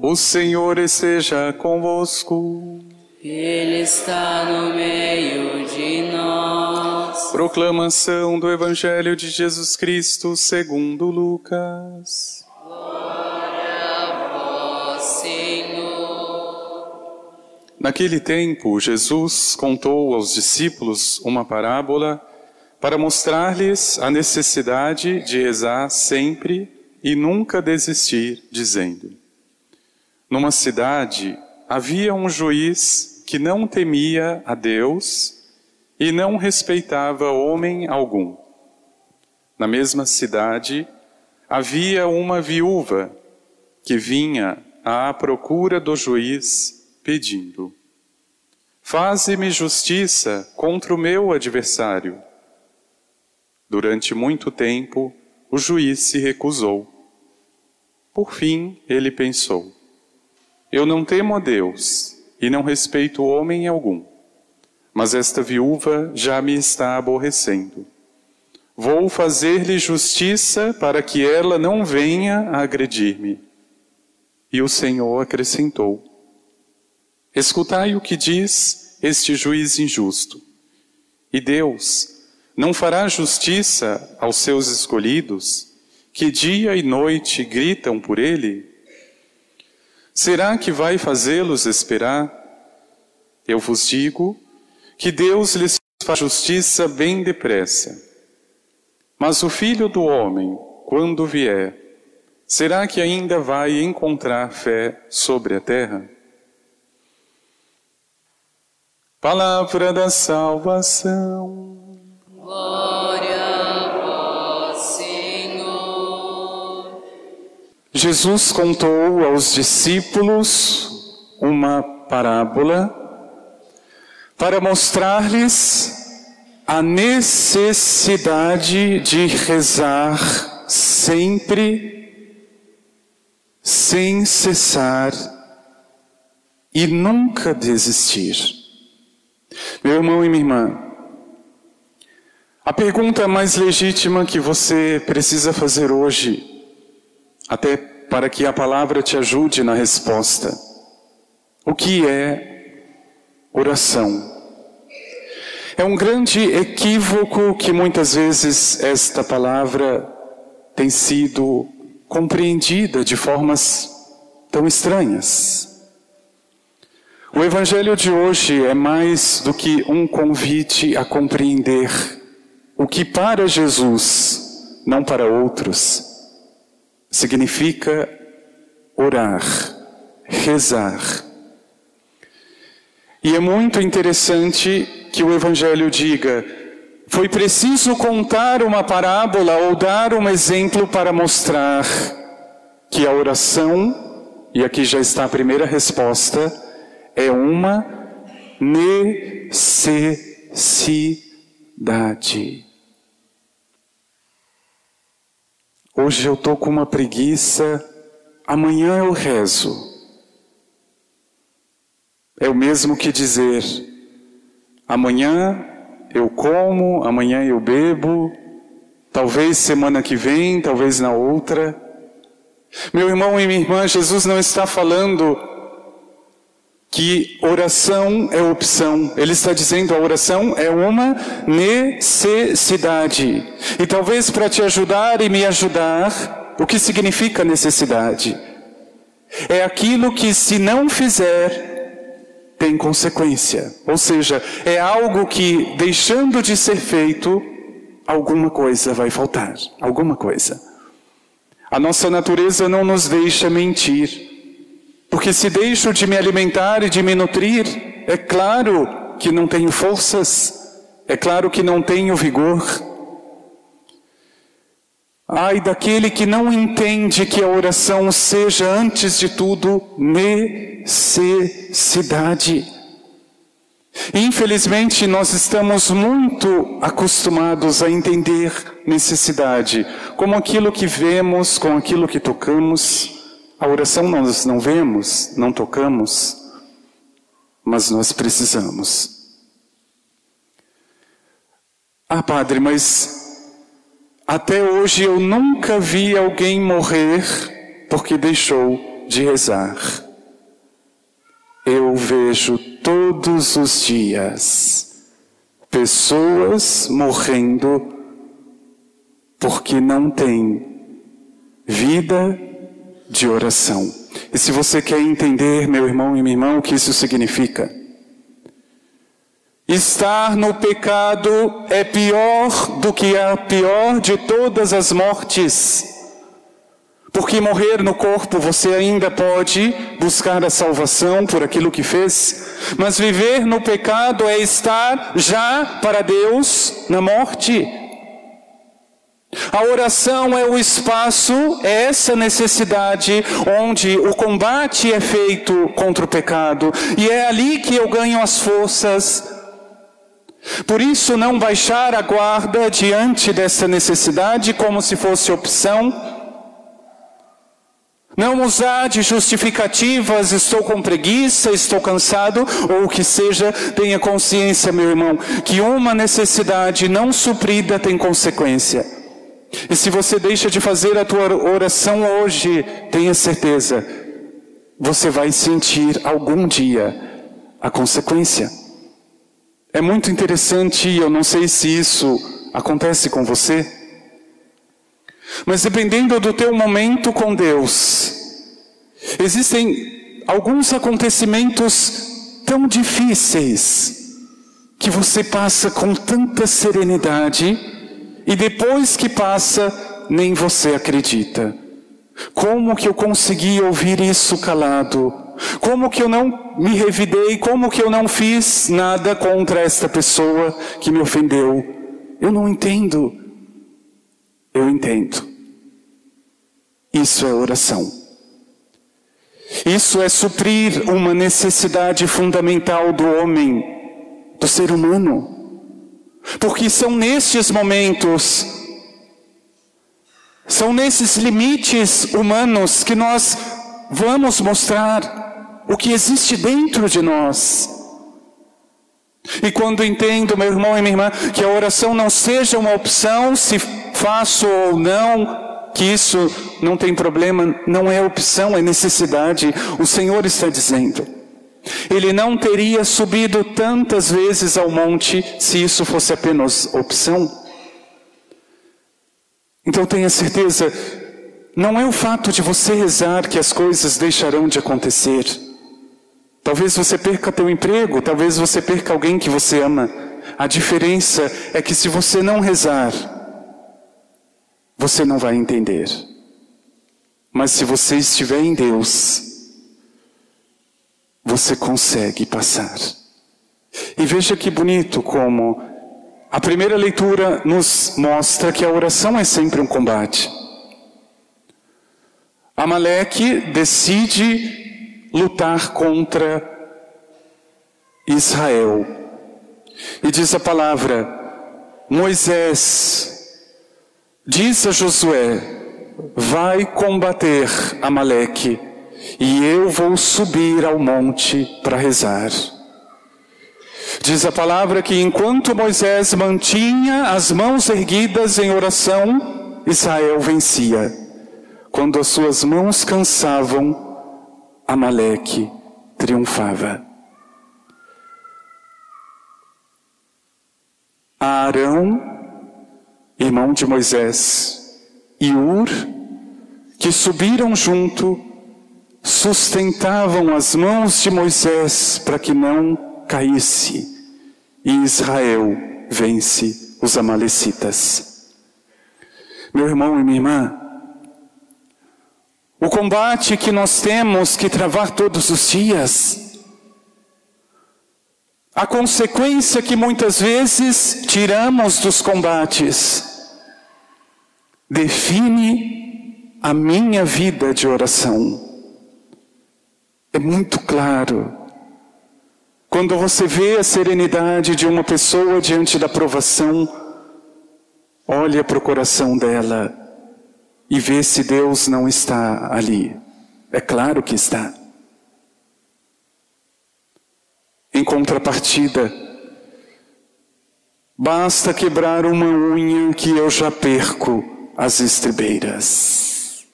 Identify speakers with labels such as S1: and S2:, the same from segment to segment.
S1: O Senhor esteja convosco.
S2: Ele está no meio de nós.
S1: Proclamação do Evangelho de Jesus Cristo segundo Lucas. Naquele tempo, Jesus contou aos discípulos uma parábola para mostrar-lhes a necessidade de rezar sempre e nunca desistir, dizendo: Numa cidade havia um juiz que não temia a Deus e não respeitava homem algum. Na mesma cidade havia uma viúva que vinha à procura do juiz pedindo: Faze-me justiça contra o meu adversário. Durante muito tempo, o juiz se recusou. Por fim, ele pensou: Eu não temo a Deus e não respeito homem algum, mas esta viúva já me está aborrecendo. Vou fazer-lhe justiça para que ela não venha a agredir-me. E o Senhor acrescentou: Escutai o que diz este juiz injusto. E Deus não fará justiça aos seus escolhidos, que dia e noite gritam por ele? Será que vai fazê-los esperar? Eu vos digo que Deus lhes faz justiça bem depressa. Mas o filho do homem, quando vier, será que ainda vai encontrar fé sobre a terra? Palavra da salvação.
S2: Glória
S1: Jesus contou aos discípulos uma parábola para mostrar-lhes a necessidade de rezar sempre, sem cessar e nunca desistir. Meu irmão e minha irmã, a pergunta mais legítima que você precisa fazer hoje, até para que a palavra te ajude na resposta, o que é oração? É um grande equívoco que muitas vezes esta palavra tem sido compreendida de formas tão estranhas. O Evangelho de hoje é mais do que um convite a compreender o que para Jesus, não para outros, significa orar, rezar. E é muito interessante que o Evangelho diga: foi preciso contar uma parábola ou dar um exemplo para mostrar que a oração, e aqui já está a primeira resposta, é uma necessidade. Hoje eu estou com uma preguiça, amanhã eu rezo. É o mesmo que dizer: amanhã eu como, amanhã eu bebo, talvez semana que vem, talvez na outra. Meu irmão e minha irmã, Jesus não está falando que oração é opção. Ele está dizendo a oração é uma necessidade. E talvez para te ajudar e me ajudar, o que significa necessidade? É aquilo que se não fizer tem consequência. Ou seja, é algo que deixando de ser feito, alguma coisa vai faltar, alguma coisa. A nossa natureza não nos deixa mentir. Porque se deixo de me alimentar e de me nutrir, é claro que não tenho forças, é claro que não tenho vigor. Ai daquele que não entende que a oração seja, antes de tudo, necessidade. Infelizmente, nós estamos muito acostumados a entender necessidade como aquilo que vemos, com aquilo que tocamos. A oração nós não vemos, não tocamos, mas nós precisamos. Ah, padre, mas até hoje eu nunca vi alguém morrer porque deixou de rezar. Eu vejo todos os dias pessoas morrendo porque não têm vida de oração. E se você quer entender, meu irmão e minha irmã, o que isso significa, Estar no pecado é pior do que a pior de todas as mortes. Porque morrer no corpo você ainda pode buscar a salvação por aquilo que fez, mas viver no pecado é estar já para Deus na morte. A oração é o espaço, é essa necessidade onde o combate é feito contra o pecado, e é ali que eu ganho as forças por isso, não baixar a guarda diante dessa necessidade como se fosse opção. Não usar de justificativas, estou com preguiça, estou cansado, ou o que seja, tenha consciência, meu irmão, que uma necessidade não suprida tem consequência. E se você deixa de fazer a tua oração hoje, tenha certeza, você vai sentir algum dia a consequência. É muito interessante, eu não sei se isso acontece com você, mas dependendo do teu momento com Deus, existem alguns acontecimentos tão difíceis que você passa com tanta serenidade e depois que passa, nem você acredita. Como que eu consegui ouvir isso calado? Como que eu não me revidei? Como que eu não fiz nada contra esta pessoa que me ofendeu? Eu não entendo. Eu entendo. Isso é oração. Isso é suprir uma necessidade fundamental do homem, do ser humano. Porque são nestes momentos, são nesses limites humanos que nós vamos mostrar o que existe dentro de nós. E quando entendo, meu irmão e minha irmã, que a oração não seja uma opção, se faço ou não, que isso não tem problema, não é opção, é necessidade. O Senhor está dizendo. Ele não teria subido tantas vezes ao monte se isso fosse apenas opção. Então tenha certeza, não é o fato de você rezar que as coisas deixarão de acontecer. Talvez você perca teu emprego, talvez você perca alguém que você ama. A diferença é que se você não rezar, você não vai entender. Mas se você estiver em Deus, você consegue passar. E veja que bonito como a primeira leitura nos mostra que a oração é sempre um combate. Amaleque decide lutar contra Israel. E diz a palavra: Moisés diz a Josué: Vai combater Amaleque, e eu vou subir ao monte para rezar. Diz a palavra que enquanto Moisés mantinha as mãos erguidas em oração, Israel vencia. Quando as suas mãos cansavam, Amaleque triunfava. Arão, irmão de Moisés, e Ur, que subiram junto, sustentavam as mãos de Moisés para que não caísse, e Israel vence os Amalecitas. Meu irmão e minha irmã, o combate que nós temos que travar todos os dias. A consequência que muitas vezes tiramos dos combates define a minha vida de oração. É muito claro. Quando você vê a serenidade de uma pessoa diante da provação, olha para o coração dela e ver se Deus não está ali. É claro que está. Em contrapartida, basta quebrar uma unha que eu já perco as estribeiras.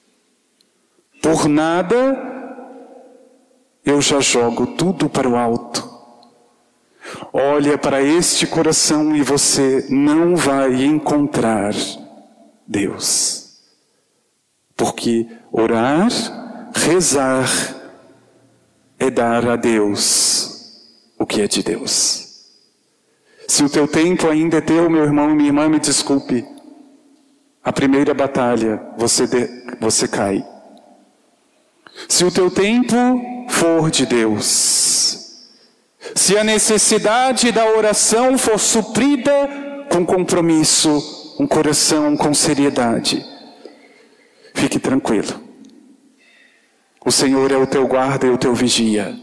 S1: Por nada eu já jogo tudo para o alto. Olha para este coração e você não vai encontrar Deus. Porque orar, rezar, é dar a Deus o que é de Deus. Se o teu tempo ainda é teu, meu irmão e minha irmã, me desculpe. A primeira batalha, você, de, você cai. Se o teu tempo for de Deus, se a necessidade da oração for suprida com compromisso, um coração com seriedade, fique tranquilo. O Senhor é o teu guarda e o teu vigia.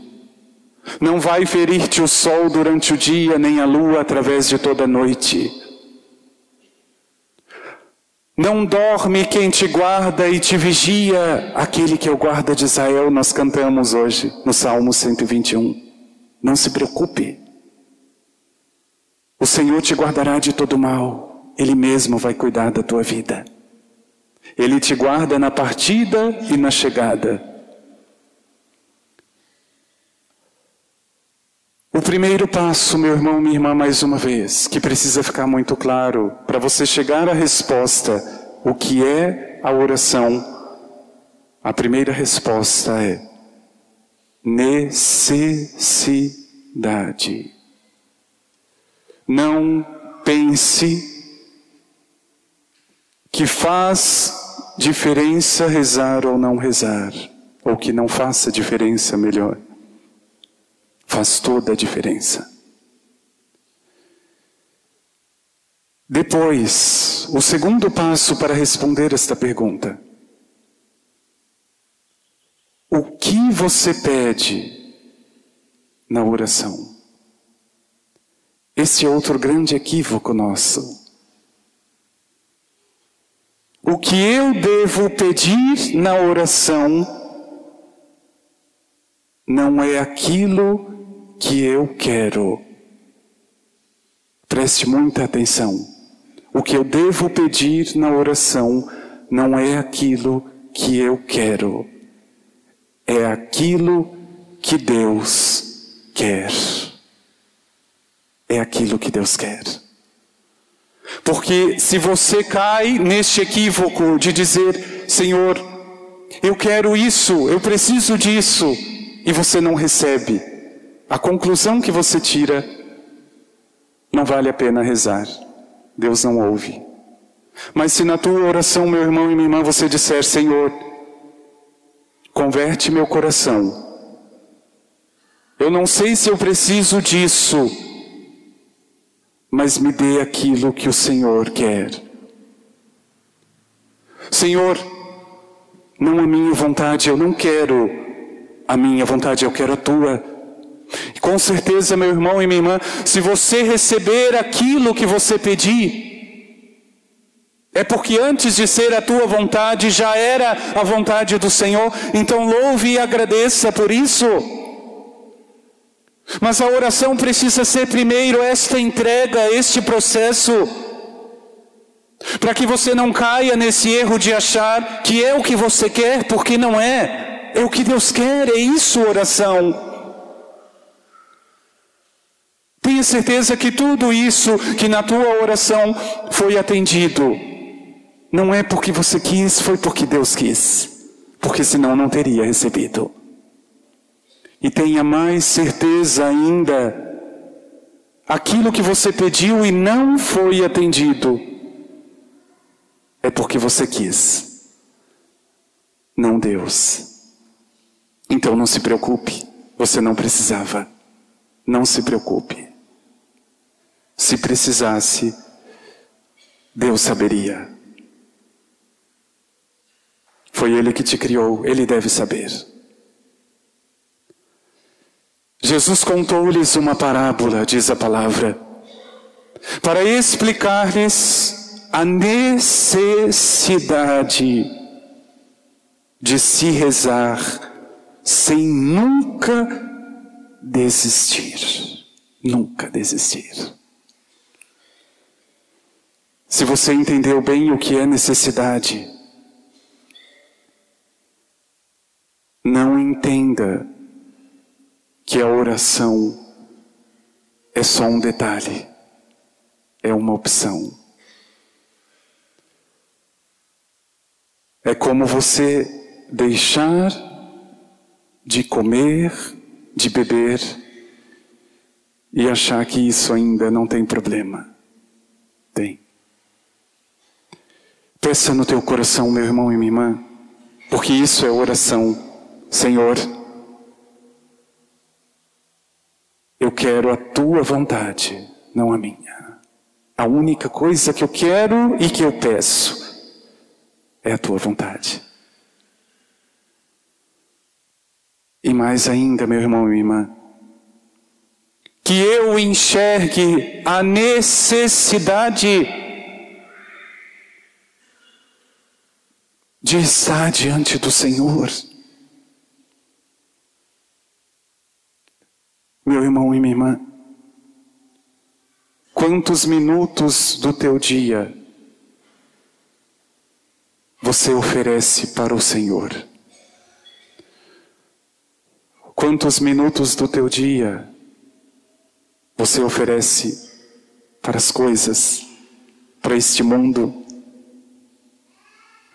S1: Não vai ferir-te o sol durante o dia, nem a lua através de toda a noite. Não dorme quem te guarda e te vigia, aquele que é o guarda de Israel, nós cantamos hoje no Salmo 121. Não se preocupe. O Senhor te guardará de todo mal, Ele mesmo vai cuidar da tua vida. Ele te guarda na partida e na chegada. O primeiro passo, meu irmão, minha irmã, mais uma vez, que precisa ficar muito claro, para você chegar à resposta, o que é a oração? A primeira resposta é necessidade. Não pense que faz diferença rezar ou não rezar, ou que não faça diferença melhor faz toda a diferença. Depois, o segundo passo para responder esta pergunta. O que você pede na oração? Esse é outro grande equívoco nosso. O que eu devo pedir na oração não é aquilo que eu quero. Preste muita atenção. O que eu devo pedir na oração não é aquilo que eu quero, é aquilo que Deus quer. É aquilo que Deus quer. Porque se você cai neste equívoco de dizer, Senhor, eu quero isso, eu preciso disso, e você não recebe, a conclusão que você tira, não vale a pena rezar. Deus não ouve. Mas se na tua oração, meu irmão e minha irmã, você disser, Senhor, converte meu coração. Eu não sei se eu preciso disso, mas me dê aquilo que o Senhor quer. Senhor, não a minha vontade, eu não quero a minha vontade, eu quero a tua. E com certeza, meu irmão e minha irmã, se você receber aquilo que você pedir, é porque antes de ser a tua vontade já era a vontade do Senhor, então louve e agradeça por isso. Mas a oração precisa ser primeiro esta entrega, este processo, para que você não caia nesse erro de achar que é o que você quer, porque não é, é o que Deus quer, é isso oração. Tenha certeza que tudo isso que na tua oração foi atendido. Não é porque você quis, foi porque Deus quis. Porque senão não teria recebido. E tenha mais certeza ainda, aquilo que você pediu e não foi atendido, é porque você quis, não Deus. Então não se preocupe, você não precisava. Não se preocupe. Se precisasse, Deus saberia. Foi Ele que te criou, Ele deve saber. Jesus contou-lhes uma parábola, diz a palavra, para explicar-lhes a necessidade de se rezar sem nunca desistir. Nunca desistir. Se você entendeu bem o que é necessidade, não entenda que a oração é só um detalhe, é uma opção. É como você deixar de comer, de beber e achar que isso ainda não tem problema. Tem. Peça no teu coração, meu irmão e minha irmã, porque isso é oração. Senhor, eu quero a tua vontade, não a minha. A única coisa que eu quero e que eu peço é a tua vontade. E mais ainda, meu irmão e minha irmã, que eu enxergue a necessidade de estar diante do Senhor. Meu irmão e minha irmã, quantos minutos do teu dia você oferece para o Senhor? Quantos minutos do teu dia você oferece para as coisas, para este mundo?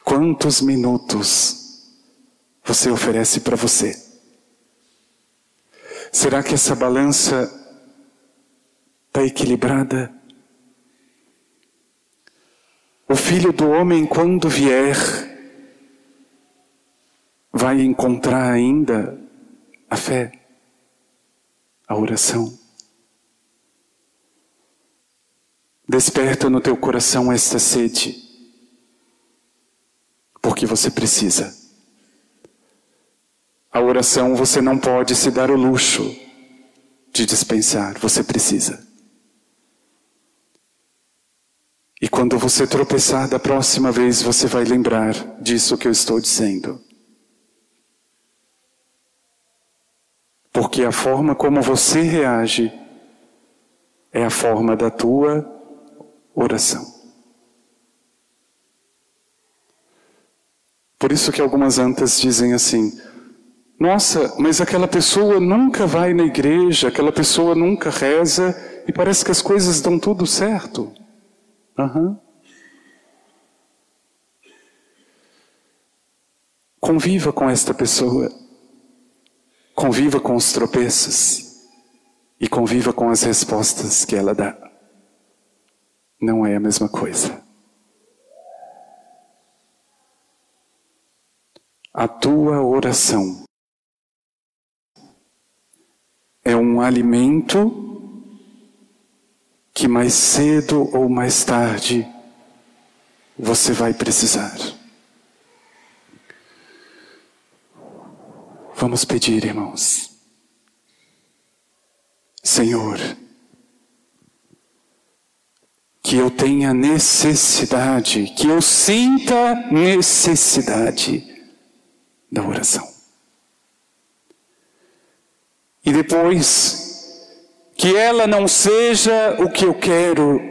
S1: Quantos minutos você oferece para você? Será que essa balança está equilibrada? O filho do homem, quando vier, vai encontrar ainda a fé, a oração. Desperta no teu coração esta sede, porque você precisa. A oração você não pode se dar o luxo de dispensar, você precisa. E quando você tropeçar da próxima vez, você vai lembrar disso que eu estou dizendo. Porque a forma como você reage é a forma da tua oração. Por isso que algumas antas dizem assim: Nossa, mas aquela pessoa nunca vai na igreja, aquela pessoa nunca reza e parece que as coisas dão tudo certo. Uhum. Conviva com esta pessoa. Conviva com os tropeços. E conviva com as respostas que ela dá. Não é a mesma coisa. A tua oração é um alimento que mais cedo ou mais tarde você vai precisar. Vamos pedir, irmãos. Senhor, que eu tenha necessidade, que eu sinta necessidade da oração. E depois, que ela não seja o que eu quero,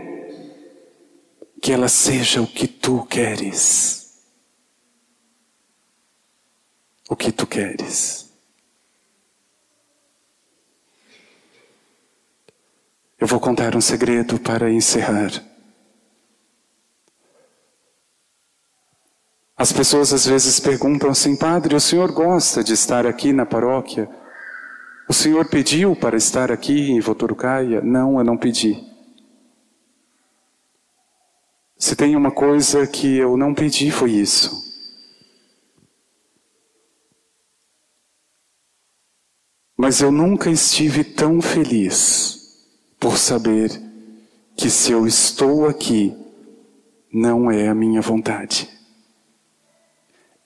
S1: que ela seja o que tu queres. O que tu queres. Eu vou contar um segredo para encerrar. As pessoas às vezes perguntam assim, Padre, o senhor gosta de estar aqui na paróquia? O Senhor pediu para estar aqui em Votorucaia? Não, eu não pedi. Se tem uma coisa que eu não pedi, foi isso. Mas eu nunca estive tão feliz por saber que se eu estou aqui, não é a minha vontade.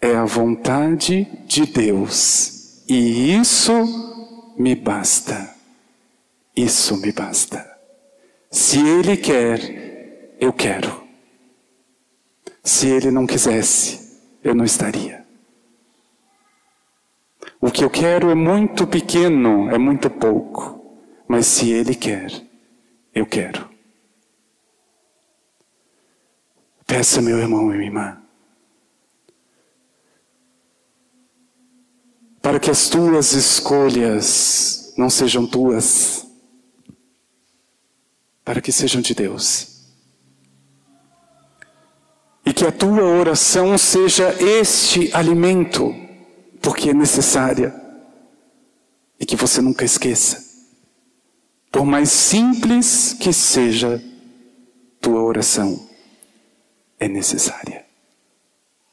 S1: É a vontade de Deus. E isso me basta. Isso me basta. Se Ele quer, eu quero. Se Ele não quisesse, eu não estaria. O que eu quero é muito pequeno, é muito pouco. Mas se Ele quer, eu quero. Peça, meu irmão e minha irmã. Para que as tuas escolhas não sejam tuas, para que sejam de Deus. E que a tua oração seja este alimento, porque é necessária. E que você nunca esqueça. Por mais simples que seja tua oração, é necessária.